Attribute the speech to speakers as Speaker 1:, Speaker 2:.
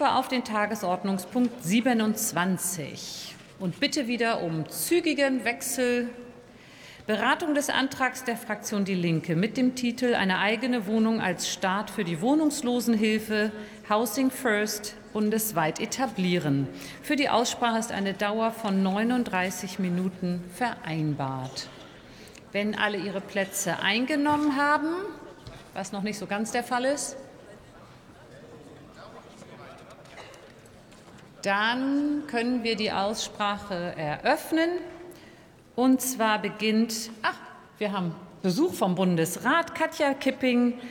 Speaker 1: auf den Tagesordnungspunkt 27 und bitte wieder um zügigen Wechsel. Beratung des Antrags der Fraktion Die Linke mit dem Titel Eine eigene Wohnung als Start für die Wohnungslosenhilfe Housing First bundesweit etablieren. Für die Aussprache ist eine Dauer von 39 Minuten vereinbart. Wenn alle ihre Plätze eingenommen haben, was noch nicht so ganz der Fall ist, Dann können wir die Aussprache eröffnen. Und zwar beginnt, ach, wir haben Besuch vom Bundesrat. Katja Kipping